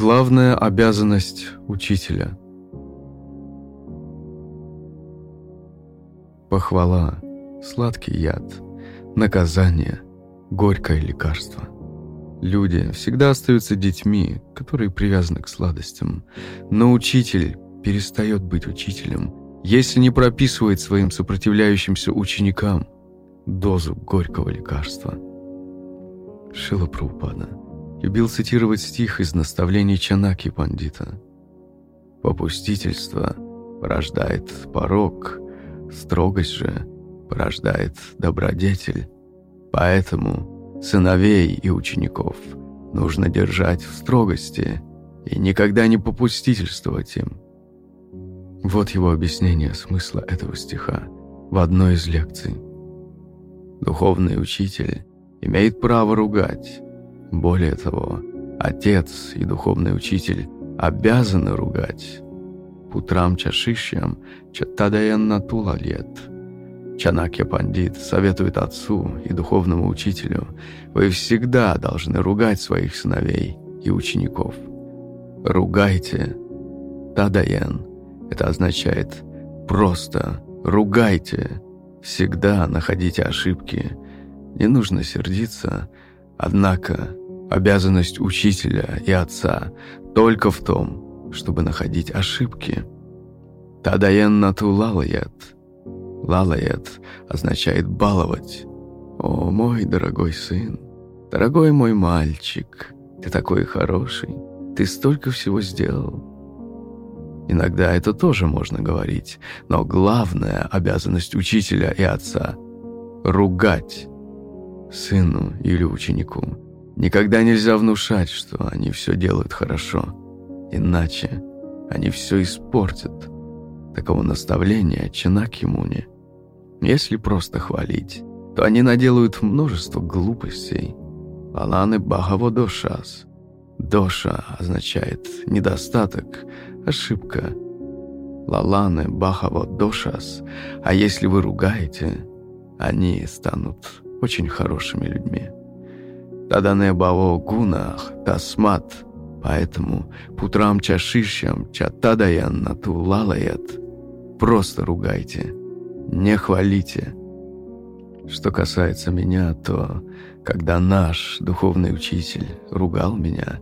Главная обязанность учителя. Похвала, сладкий яд, наказание, горькое лекарство. Люди всегда остаются детьми, которые привязаны к сладостям, но учитель перестает быть учителем, если не прописывает своим сопротивляющимся ученикам дозу горького лекарства. Шила Прабхупада любил цитировать стих из наставлений Чанаки Пандита. «Попустительство порождает порог, строгость же порождает добродетель. Поэтому сыновей и учеников нужно держать в строгости и никогда не попустительствовать им». Вот его объяснение смысла этого стиха в одной из лекций. Духовный учитель имеет право ругать. Более того, отец и духовный учитель обязаны ругать. Путрам чашишьям чаттадаянна тулалет. Чанакья Пандит советует отцу и духовному учителю, вы всегда должны ругать своих сыновей и учеников. Ругайте. Тадаян. Это означает просто ругайте. Всегда находите ошибки – не нужно сердиться, однако обязанность учителя и отца только в том, чтобы находить ошибки. Тадаен нату лалаят. Лалаят означает баловать. О, мой дорогой сын, дорогой мой мальчик, ты такой хороший, ты столько всего сделал. Иногда это тоже можно говорить, но главная обязанность учителя и отца — ругать сыну или ученику. Никогда нельзя внушать, что они все делают хорошо, иначе они все испортят. Такого наставления Ченак Муни. Если просто хвалить, то они наделают множество глупостей. Аланы Бхаво Дошас. Доша означает недостаток, ошибка. Лаланы Бхаво Дошас. А если вы ругаете, они станут очень хорошими людьми. Тадане баво гунах тасмат, поэтому путрам чашишьям чатадаян нату лалаят. Просто ругайте, не хвалите. Что касается меня, то когда наш духовный учитель ругал меня,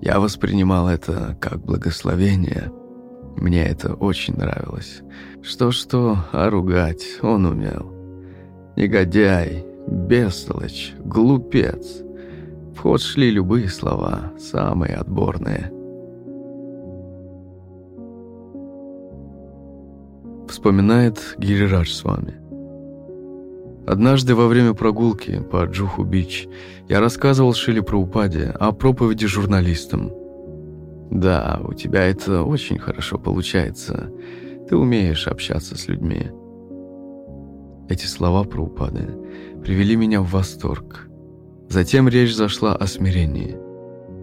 я воспринимал это как благословение. Мне это очень нравилось. Что-что, а ругать он умел. Негодяй, бестолочь, глупец. В ход шли любые слова, самые отборные. Вспоминает Гирирадж с вами. Однажды во время прогулки по Джуху-Бич я рассказывал Шиле про упаде, о проповеди журналистам. Да, у тебя это очень хорошо получается. Ты умеешь общаться с людьми. Эти слова про упады привели меня в восторг. Затем речь зашла о смирении.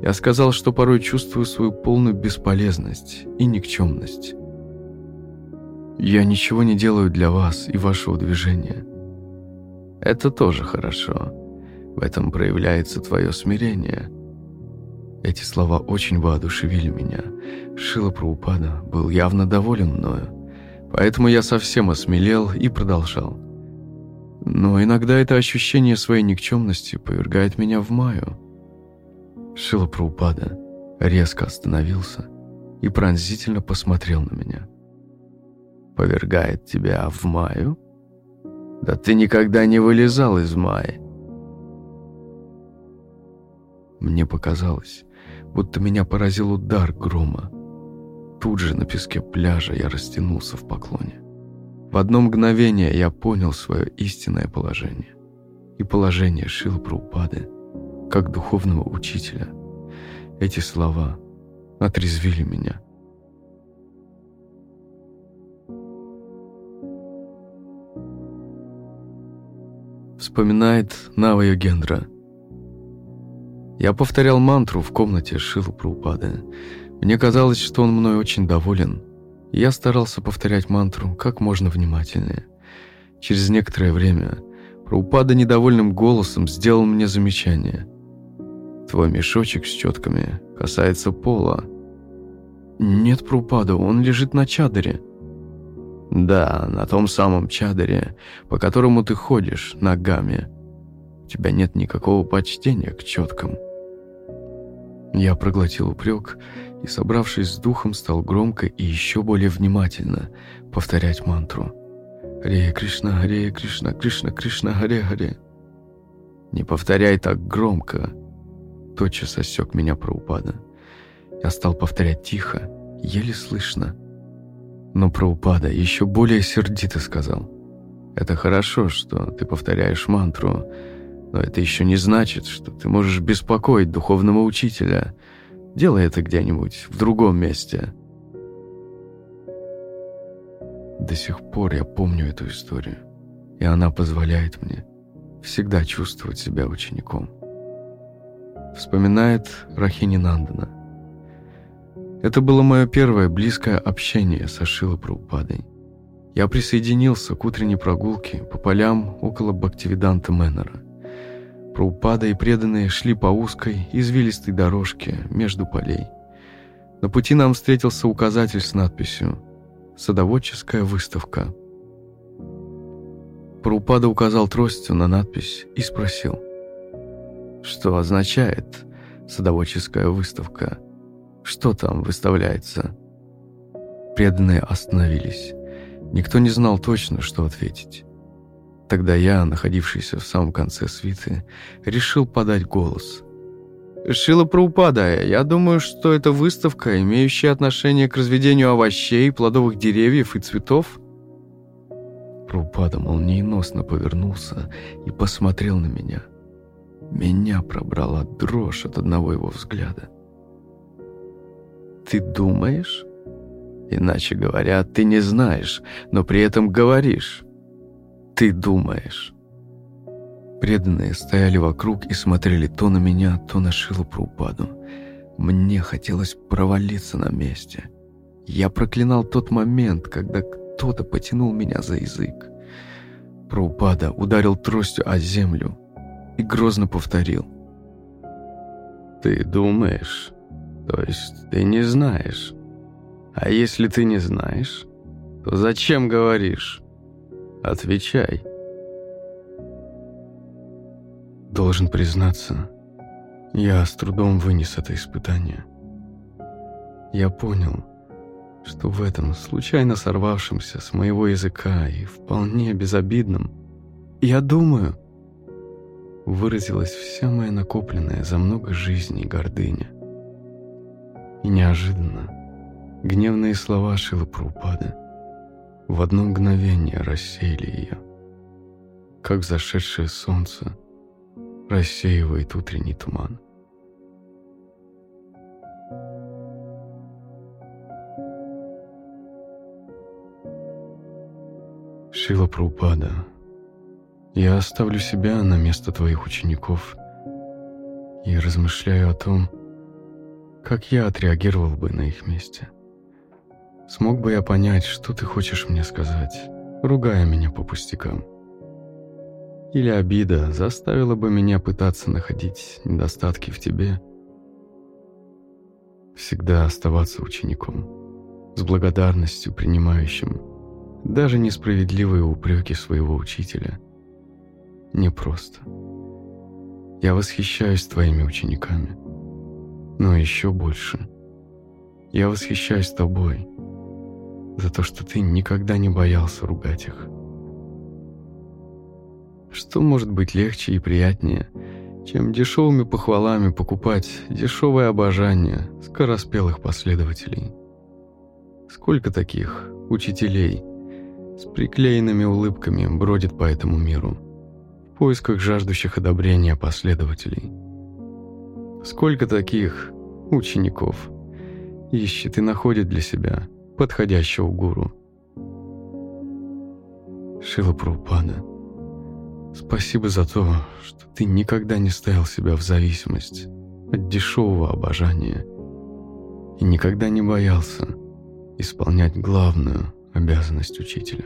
Я сказал, что порой чувствую свою полную бесполезность и никчемность. Я ничего не делаю для вас и вашего движения. Это тоже хорошо. В этом проявляется твое смирение. Эти слова очень воодушевили меня. Шила Праупада был явно доволен мною. Поэтому я совсем осмелел и продолжал. Но иногда это ощущение своей никчемности повергает меня в маю. Шила Праупада резко остановился и пронзительно посмотрел на меня. «Повергает тебя в маю? Да ты никогда не вылезал из мая!» Мне показалось, будто меня поразил удар грома. Тут же на песке пляжа я растянулся в поклоне. В одно мгновение я понял свое истинное положение и положение Шила Прабхупады как духовного учителя. Эти слова отрезвили меня. Вспоминает Нава Йогендра. Я повторял мантру в комнате Шилу Прабхупады. Мне казалось, что он мной очень доволен – я старался повторять мантру как можно внимательнее. Через некоторое время Праупада недовольным голосом сделал мне замечание. Твой мешочек с четками касается пола. Нет Прупада, он лежит на чадере. Да, на том самом чадере, по которому ты ходишь ногами. У тебя нет никакого почтения к четкам. Я проглотил упрек и, собравшись с духом, стал громко и еще более внимательно повторять мантру. «Харе Кришна, Харе Кришна, Кришна, Кришна, Харе Харе». «Не повторяй так громко», — тотчас осек меня про упада. Я стал повторять тихо, еле слышно. Но про упада еще более сердито сказал. «Это хорошо, что ты повторяешь мантру, но это еще не значит, что ты можешь беспокоить духовного учителя. Делай это где-нибудь в другом месте». До сих пор я помню эту историю, и она позволяет мне всегда чувствовать себя учеником. Вспоминает Рахини Нандана. Это было мое первое близкое общение с Ашила Праупадой. Я присоединился к утренней прогулке по полям около Бхактивиданта Мэннера. Праупада и преданные шли по узкой, извилистой дорожке между полей. На пути нам встретился указатель с надписью «Садоводческая выставка». Праупада указал тростью на надпись и спросил, «Что означает садоводческая выставка? Что там выставляется?» Преданные остановились. Никто не знал точно, что ответить. Тогда я, находившийся в самом конце свиты, решил подать голос. «Шила Праупада, я думаю, что это выставка, имеющая отношение к разведению овощей, плодовых деревьев и цветов». Праупада молниеносно повернулся и посмотрел на меня. Меня пробрала дрожь от одного его взгляда. «Ты думаешь?» Иначе говоря, ты не знаешь, но при этом говоришь ты думаешь?» Преданные стояли вокруг и смотрели то на меня, то на Шилу Праупаду. Мне хотелось провалиться на месте. Я проклинал тот момент, когда кто-то потянул меня за язык. Праупада ударил тростью о землю и грозно повторил. «Ты думаешь, то есть ты не знаешь. А если ты не знаешь, то зачем говоришь?» Отвечай. Должен признаться, я с трудом вынес это испытание. Я понял, что в этом случайно сорвавшемся с моего языка и вполне безобидном «я думаю» выразилась вся моя накопленная за много жизней гордыня. И неожиданно гневные слова Шила Прупада – в одно мгновение рассеяли ее, как зашедшее солнце рассеивает утренний туман. Шила Праупада, я оставлю себя на место твоих учеников и размышляю о том, как я отреагировал бы на их месте. Смог бы я понять, что ты хочешь мне сказать, ругая меня по пустякам? Или обида заставила бы меня пытаться находить недостатки в тебе? Всегда оставаться учеником, с благодарностью принимающим даже несправедливые упреки своего учителя. Непросто. Я восхищаюсь твоими учениками, но еще больше. Я восхищаюсь тобой — за то, что ты никогда не боялся ругать их. Что может быть легче и приятнее, чем дешевыми похвалами покупать дешевое обожание скороспелых последователей? Сколько таких учителей с приклеенными улыбками бродит по этому миру в поисках жаждущих одобрения последователей? Сколько таких учеников ищет и находит для себя – подходящего гуру. Шила Прабхупада, спасибо за то, что ты никогда не ставил себя в зависимость от дешевого обожания и никогда не боялся исполнять главную обязанность учителя.